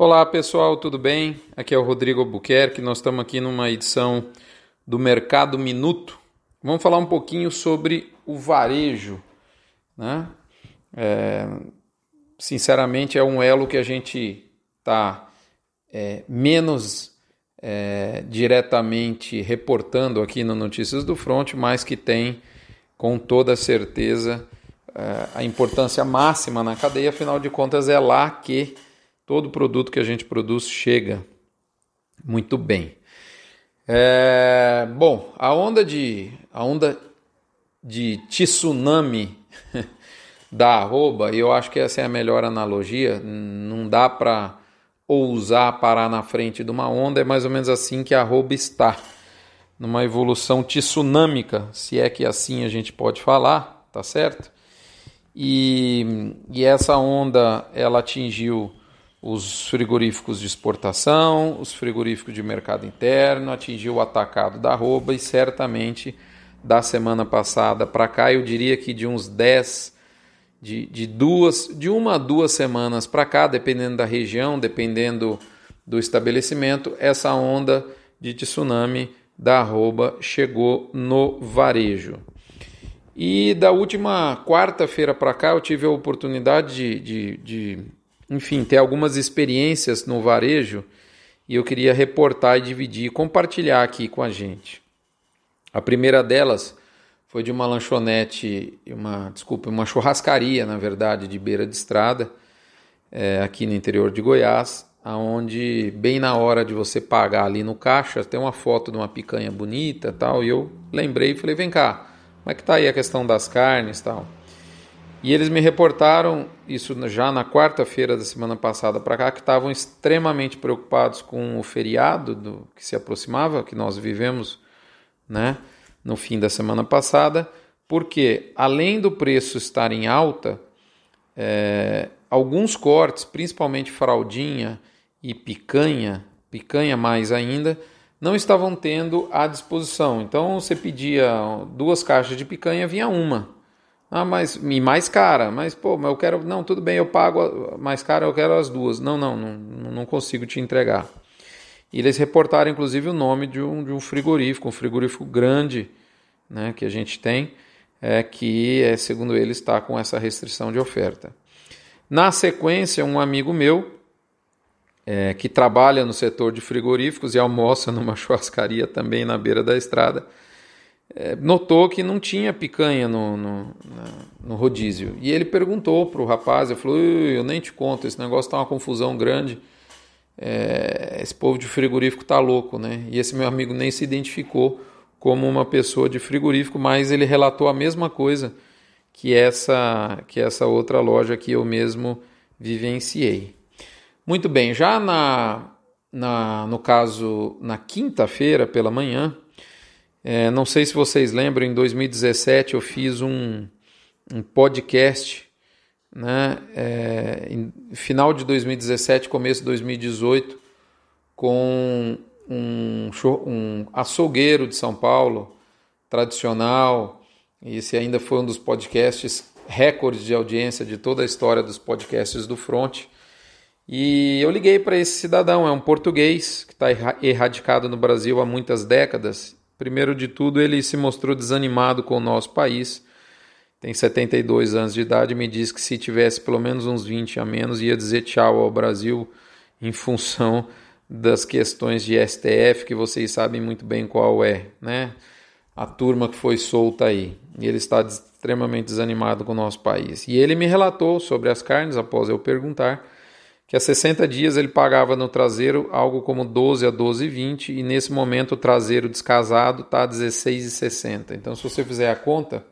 Olá pessoal, tudo bem? Aqui é o Rodrigo Albuquerque, nós estamos aqui numa edição do Mercado Minuto. Vamos falar um pouquinho sobre o varejo. Né? É, sinceramente, é um elo que a gente está é, menos é, diretamente reportando aqui no Notícias do Front, mas que tem com toda certeza é, a importância máxima na cadeia, afinal de contas, é lá que todo produto que a gente produz chega muito bem. É, bom, a onda de a onda de tsunami da arroba, eu acho que essa é a melhor analogia. Não dá para ousar parar na frente de uma onda, é mais ou menos assim que a arroba está, numa evolução tsunâmica, se é que assim a gente pode falar, tá certo? E, e essa onda ela atingiu os frigoríficos de exportação, os frigoríficos de mercado interno, atingiu o atacado da arroba e certamente da semana passada para cá, eu diria que de uns 10, de, de duas, de uma a duas semanas para cá, dependendo da região, dependendo do estabelecimento, essa onda de tsunami da arroba chegou no varejo. E da última quarta-feira para cá eu tive a oportunidade de, de, de enfim, ter algumas experiências no varejo e eu queria reportar e dividir, compartilhar aqui com a gente. A primeira delas foi de uma lanchonete, uma desculpa, uma churrascaria, na verdade, de beira de estrada, é, aqui no interior de Goiás, aonde bem na hora de você pagar ali no caixa tem uma foto de uma picanha bonita, tal, e eu lembrei e falei, vem cá, como é que tá aí a questão das carnes, tal? E eles me reportaram, isso já na quarta-feira da semana passada para cá, que estavam extremamente preocupados com o feriado do, que se aproximava, que nós vivemos né, no fim da semana passada, porque além do preço estar em alta, é, alguns cortes, principalmente fraldinha e picanha, picanha mais ainda, não estavam tendo à disposição. Então você pedia duas caixas de picanha, vinha uma. Ah, mas e mais cara, mas pô, mas eu quero, não, tudo bem, eu pago mais cara, eu quero as duas. Não, não, não, não consigo te entregar. E eles reportaram inclusive o nome de um, de um frigorífico, um frigorífico grande, né, que a gente tem, é que é, segundo eles está com essa restrição de oferta. Na sequência, um amigo meu é, que trabalha no setor de frigoríficos e almoça numa churrascaria também na beira da estrada notou que não tinha picanha no, no, no rodízio. E ele perguntou para o rapaz, ele falou, eu nem te conto, esse negócio está uma confusão grande, é, esse povo de frigorífico tá louco, né? E esse meu amigo nem se identificou como uma pessoa de frigorífico, mas ele relatou a mesma coisa que essa, que essa outra loja que eu mesmo vivenciei. Muito bem, já na, na no caso, na quinta-feira pela manhã, é, não sei se vocês lembram, em 2017 eu fiz um, um podcast, né, é, final de 2017, começo de 2018, com um, um açougueiro de São Paulo, tradicional, e esse ainda foi um dos podcasts recordes de audiência de toda a história dos podcasts do Front. E eu liguei para esse cidadão, é um português que está erradicado no Brasil há muitas décadas Primeiro de tudo, ele se mostrou desanimado com o nosso país. Tem 72 anos de idade e me diz que se tivesse pelo menos uns 20 a menos, ia dizer tchau ao Brasil em função das questões de STF, que vocês sabem muito bem qual é, né? A turma que foi solta aí. E ele está extremamente desanimado com o nosso país. E ele me relatou sobre as carnes após eu perguntar que há 60 dias ele pagava no traseiro algo como 12 a 12,20 e nesse momento o traseiro descasado está a 16,60. Então, se você fizer a conta,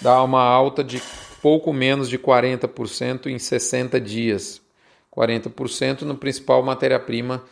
dá uma alta de pouco menos de 40% em 60 dias. 40% no principal matéria-prima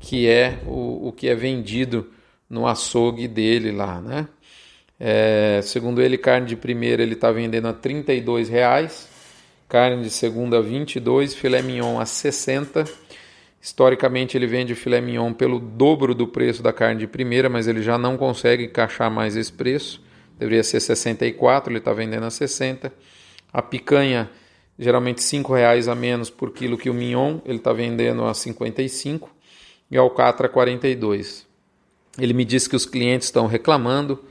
que é o, o que é vendido no açougue dele lá, né? É, segundo ele, carne de primeira ele está vendendo a R$ reais carne de segunda 22, filé mignon a 60. Historicamente ele vende o filé mignon pelo dobro do preço da carne de primeira, mas ele já não consegue encaixar mais esse preço. Deveria ser 64, ele está vendendo a 60. A picanha geralmente cinco reais a menos por quilo que o mignon, ele está vendendo a 55 e a alcatra 42. Ele me disse que os clientes estão reclamando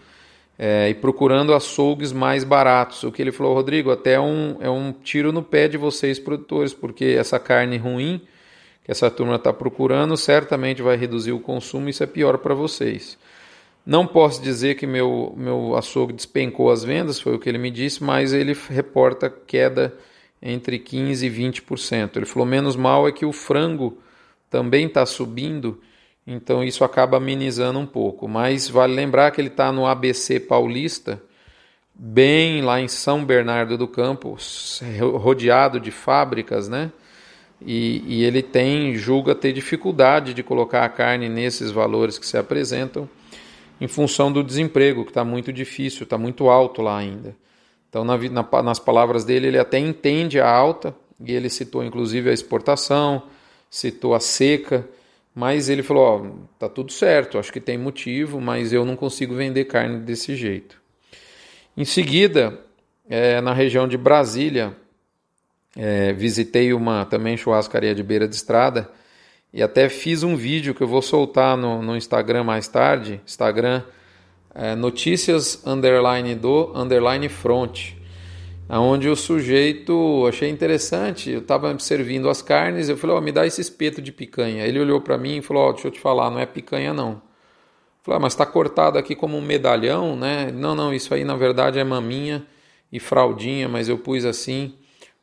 é, e procurando açougues mais baratos. O que ele falou, Rodrigo, até um, é um tiro no pé de vocês produtores, porque essa carne ruim que essa turma está procurando certamente vai reduzir o consumo e isso é pior para vocês. Não posso dizer que meu, meu açougue despencou as vendas, foi o que ele me disse, mas ele reporta queda entre 15% e 20%. Ele falou: menos mal é que o frango também está subindo, então isso acaba amenizando um pouco. Mas vale lembrar que ele está no ABC Paulista, bem lá em São Bernardo do Campo, rodeado de fábricas, né? E, e ele tem, julga ter dificuldade de colocar a carne nesses valores que se apresentam em função do desemprego, que está muito difícil, está muito alto lá ainda. Então, na, na, nas palavras dele, ele até entende a alta, e ele citou inclusive a exportação, citou a seca, mas ele falou: Ó, tá tudo certo, acho que tem motivo, mas eu não consigo vender carne desse jeito. Em seguida, é, na região de Brasília, é, visitei uma também churrascaria de beira de estrada e até fiz um vídeo que eu vou soltar no, no Instagram mais tarde, Instagram é, notícias underline do underline front, aonde o sujeito achei interessante, eu estava servindo as carnes, eu falei, oh, me dá esse espeto de picanha. Ele olhou para mim e falou, oh, deixa eu te falar, não é picanha não. Eu falei, ah, mas está cortado aqui como um medalhão, né? Não, não, isso aí na verdade é maminha e fraldinha, mas eu pus assim.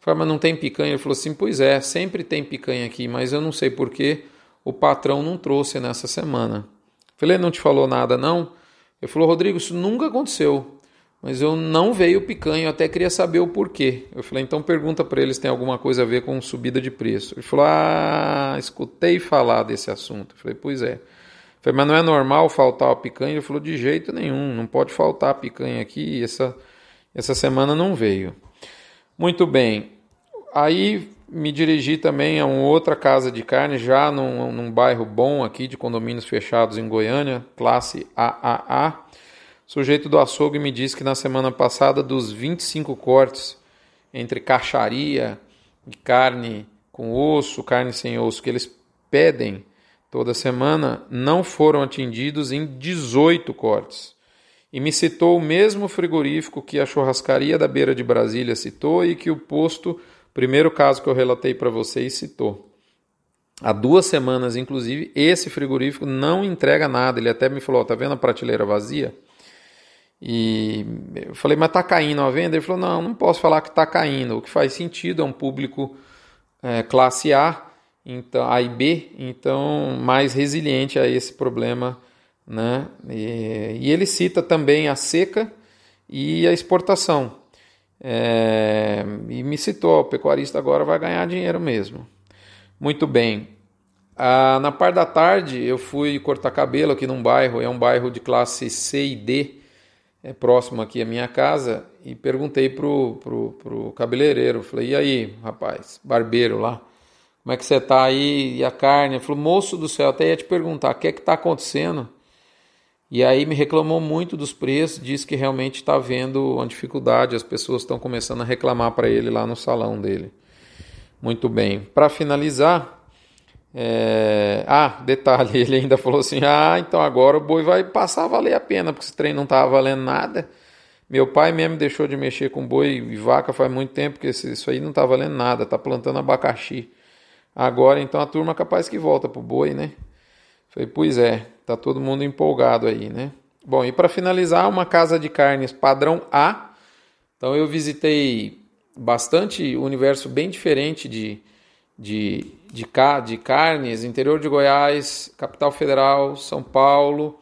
Falei, mas não tem picanha? Ele falou assim: pois é, sempre tem picanha aqui, mas eu não sei porquê o patrão não trouxe nessa semana. Falei, não te falou nada não? Ele falou, Rodrigo, isso nunca aconteceu, mas eu não veio picanha, eu até queria saber o porquê. Eu falei, então pergunta para eles se tem alguma coisa a ver com subida de preço. Ele falou, ah, escutei falar desse assunto. Eu falei, pois é. Eu falei, mas não é normal faltar a picanha? Ele falou, de jeito nenhum, não pode faltar a picanha aqui, essa, essa semana não veio. Muito bem. Aí me dirigi também a uma outra casa de carne, já num, num bairro bom aqui de condomínios fechados em Goiânia, classe AAA. Sujeito do açougue me disse que na semana passada, dos 25 cortes entre caixaria e carne com osso, carne sem osso, que eles pedem toda semana, não foram atingidos em 18 cortes e me citou o mesmo frigorífico que a churrascaria da beira de Brasília citou e que o posto, primeiro caso que eu relatei para vocês, citou. Há duas semanas, inclusive, esse frigorífico não entrega nada. Ele até me falou: tá vendo a prateleira vazia? E eu falei, mas tá caindo a venda? Ele falou: não, não posso falar que tá caindo. O que faz sentido é um público é, classe A, então A e B, então mais resiliente a esse problema né? E, e ele cita também a seca e a exportação. É, e me citou, o pecuarista agora vai ganhar dinheiro mesmo. Muito bem. Ah, na parte da tarde eu fui cortar cabelo aqui num bairro, é um bairro de classe C e D, é próximo aqui à minha casa, e perguntei pro, pro, pro cabeleireiro, falei, e aí, rapaz, barbeiro lá, como é que você tá aí? E a carne? Ele falou, moço do céu, até ia te perguntar, o que é que tá acontecendo? E aí me reclamou muito dos preços, diz que realmente está havendo uma dificuldade, as pessoas estão começando a reclamar para ele lá no salão dele. Muito bem. Para finalizar, é... ah, detalhe, ele ainda falou assim: ah, então agora o boi vai passar a valer a pena, porque esse trem não estava valendo nada. Meu pai mesmo deixou de mexer com boi e vaca faz muito tempo, porque isso aí não está valendo nada, está plantando abacaxi. Agora então a turma é capaz que volta pro boi, né? Falei, pois é, tá todo mundo empolgado aí, né? Bom, e para finalizar, uma casa de carnes padrão A. Então eu visitei bastante universo bem diferente de, de, de, de carnes, interior de Goiás, capital federal, São Paulo,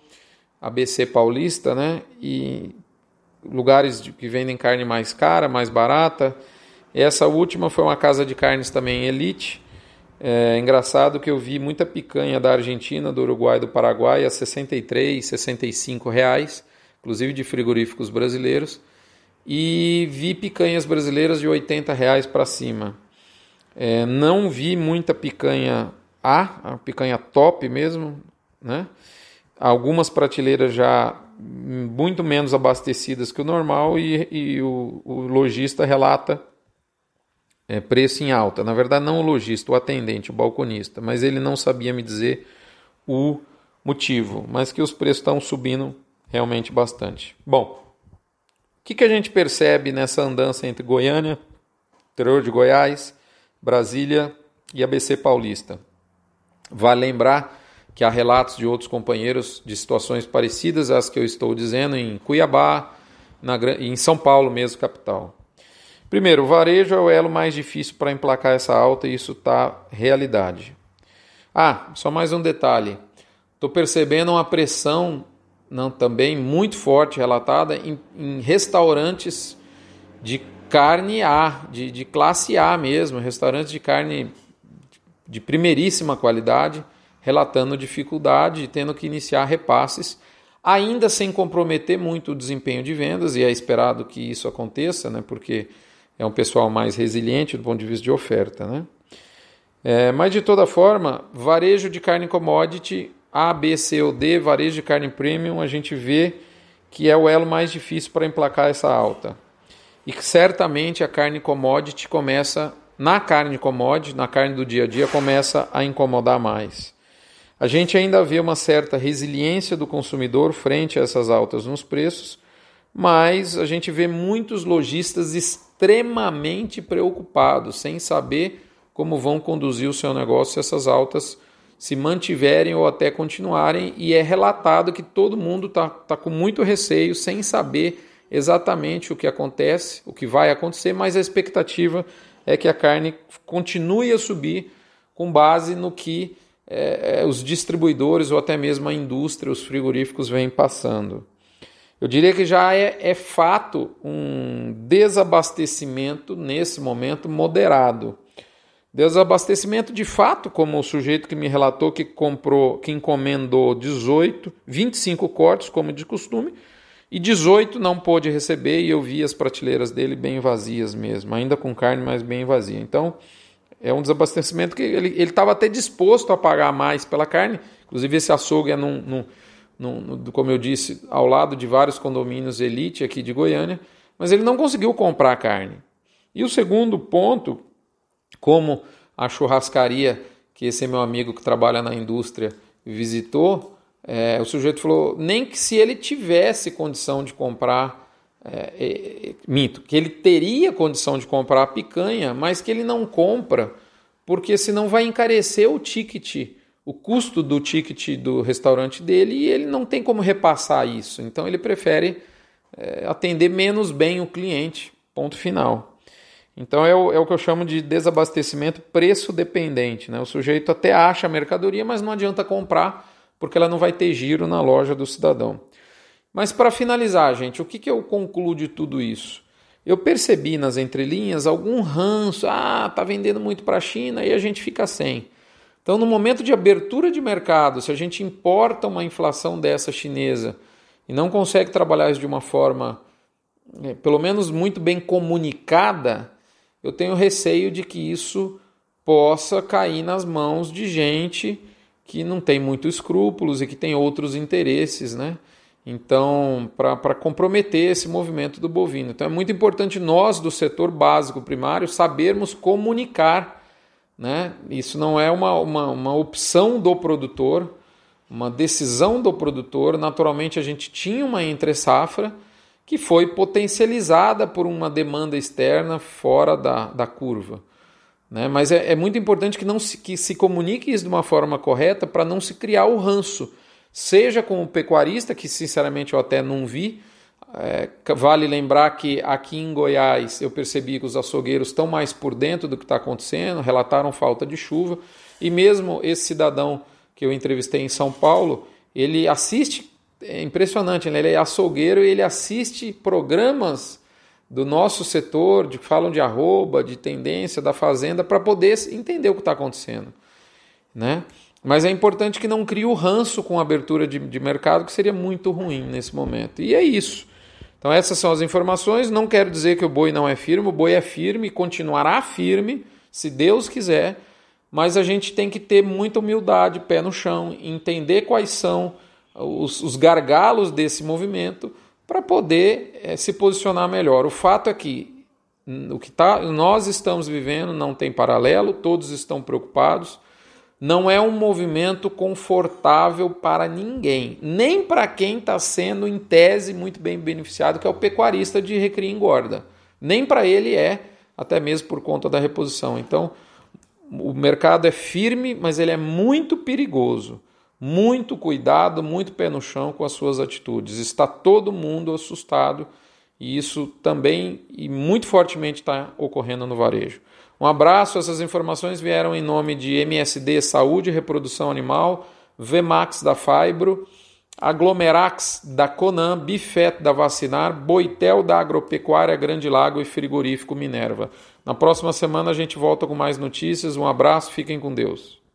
ABC paulista, né? E lugares que vendem carne mais cara, mais barata. Essa última foi uma casa de carnes também elite é engraçado que eu vi muita picanha da Argentina, do Uruguai, do Paraguai a 63, 65 reais, inclusive de frigoríficos brasileiros, e vi picanhas brasileiras de 80 reais para cima. É, não vi muita picanha A, a picanha top mesmo, né? Algumas prateleiras já muito menos abastecidas que o normal e, e o, o lojista relata é, preço em alta. Na verdade, não o lojista, o atendente, o balconista, mas ele não sabia me dizer o motivo, mas que os preços estão subindo realmente bastante. Bom, o que, que a gente percebe nessa andança entre Goiânia, interior de Goiás, Brasília e ABC Paulista? Vale lembrar que há relatos de outros companheiros de situações parecidas às que eu estou dizendo em Cuiabá, na, em São Paulo mesmo, capital. Primeiro, o varejo é o elo mais difícil para emplacar essa alta e isso está realidade. Ah, só mais um detalhe. Estou percebendo uma pressão não, também muito forte relatada em, em restaurantes de carne A, de, de classe A mesmo, restaurantes de carne de primeiríssima qualidade relatando dificuldade e tendo que iniciar repasses, ainda sem comprometer muito o desempenho de vendas, e é esperado que isso aconteça, né, porque é um pessoal mais resiliente do ponto de vista de oferta. Né? É, mas de toda forma, varejo de carne commodity, A, B, C ou D, varejo de carne premium, a gente vê que é o elo mais difícil para emplacar essa alta. E que certamente a carne commodity começa, na carne commodity, na carne do dia a dia, começa a incomodar mais. A gente ainda vê uma certa resiliência do consumidor frente a essas altas nos preços, mas a gente vê muitos lojistas extremamente preocupados, sem saber como vão conduzir o seu negócio se essas altas se mantiverem ou até continuarem, e é relatado que todo mundo está tá com muito receio, sem saber exatamente o que acontece, o que vai acontecer, mas a expectativa é que a carne continue a subir com base no que é, é, os distribuidores ou até mesmo a indústria, os frigoríficos vêm passando. Eu diria que já é, é fato um desabastecimento nesse momento moderado. Desabastecimento de fato, como o sujeito que me relatou que comprou, que encomendou 18, 25 cortes, como de costume, e 18 não pôde receber e eu vi as prateleiras dele bem vazias mesmo, ainda com carne, mas bem vazia. Então, é um desabastecimento que ele estava até disposto a pagar mais pela carne. Inclusive, esse açougue é, num, num, num, como eu disse, ao lado de vários condomínios elite aqui de Goiânia, mas ele não conseguiu comprar carne. E o segundo ponto, como a churrascaria que esse meu amigo que trabalha na indústria visitou, é, o sujeito falou nem que se ele tivesse condição de comprar é, é, minto, que ele teria condição de comprar a picanha, mas que ele não compra, porque senão vai encarecer o ticket, o custo do ticket do restaurante dele e ele não tem como repassar isso. Então ele prefere é, atender menos bem o cliente. Ponto final. Então é o, é o que eu chamo de desabastecimento preço dependente. Né? O sujeito até acha a mercadoria, mas não adianta comprar porque ela não vai ter giro na loja do cidadão. Mas para finalizar, gente, o que, que eu concluo de tudo isso? Eu percebi nas entrelinhas algum ranço, ah, tá vendendo muito para a China e a gente fica sem. Então, no momento de abertura de mercado, se a gente importa uma inflação dessa chinesa e não consegue trabalhar isso de uma forma, é, pelo menos muito bem comunicada, eu tenho receio de que isso possa cair nas mãos de gente que não tem muito escrúpulos e que tem outros interesses, né? Então, para comprometer esse movimento do bovino. Então, é muito importante nós, do setor básico primário, sabermos comunicar. Né? Isso não é uma, uma, uma opção do produtor, uma decisão do produtor. Naturalmente, a gente tinha uma entre-safra que foi potencializada por uma demanda externa fora da, da curva. Né? Mas é, é muito importante que, não se, que se comunique isso de uma forma correta para não se criar o ranço seja com o pecuarista, que sinceramente eu até não vi. É, vale lembrar que aqui em Goiás eu percebi que os açougueiros estão mais por dentro do que está acontecendo, relataram falta de chuva, e mesmo esse cidadão que eu entrevistei em São Paulo, ele assiste, é impressionante, né? ele é açougueiro e ele assiste programas do nosso setor, de que falam de arroba, de tendência, da fazenda, para poder entender o que está acontecendo. Né? Mas é importante que não crie o ranço com a abertura de, de mercado, que seria muito ruim nesse momento. E é isso. Então, essas são as informações. Não quero dizer que o boi não é firme, o boi é firme continuará firme, se Deus quiser, mas a gente tem que ter muita humildade, pé no chão, entender quais são os, os gargalos desse movimento para poder é, se posicionar melhor. O fato é que O que tá, nós estamos vivendo não tem paralelo, todos estão preocupados. Não é um movimento confortável para ninguém, nem para quem está sendo, em tese, muito bem beneficiado, que é o pecuarista de recria e engorda. Nem para ele é, até mesmo por conta da reposição. Então, o mercado é firme, mas ele é muito perigoso. Muito cuidado, muito pé no chão com as suas atitudes. Está todo mundo assustado e isso também e muito fortemente está ocorrendo no varejo. Um abraço, essas informações vieram em nome de MSD Saúde e Reprodução Animal, Vmax da Fibro, Aglomerax da Conan, Bifet da Vacinar, Boitel da Agropecuária Grande Lago e Frigorífico Minerva. Na próxima semana a gente volta com mais notícias. Um abraço, fiquem com Deus.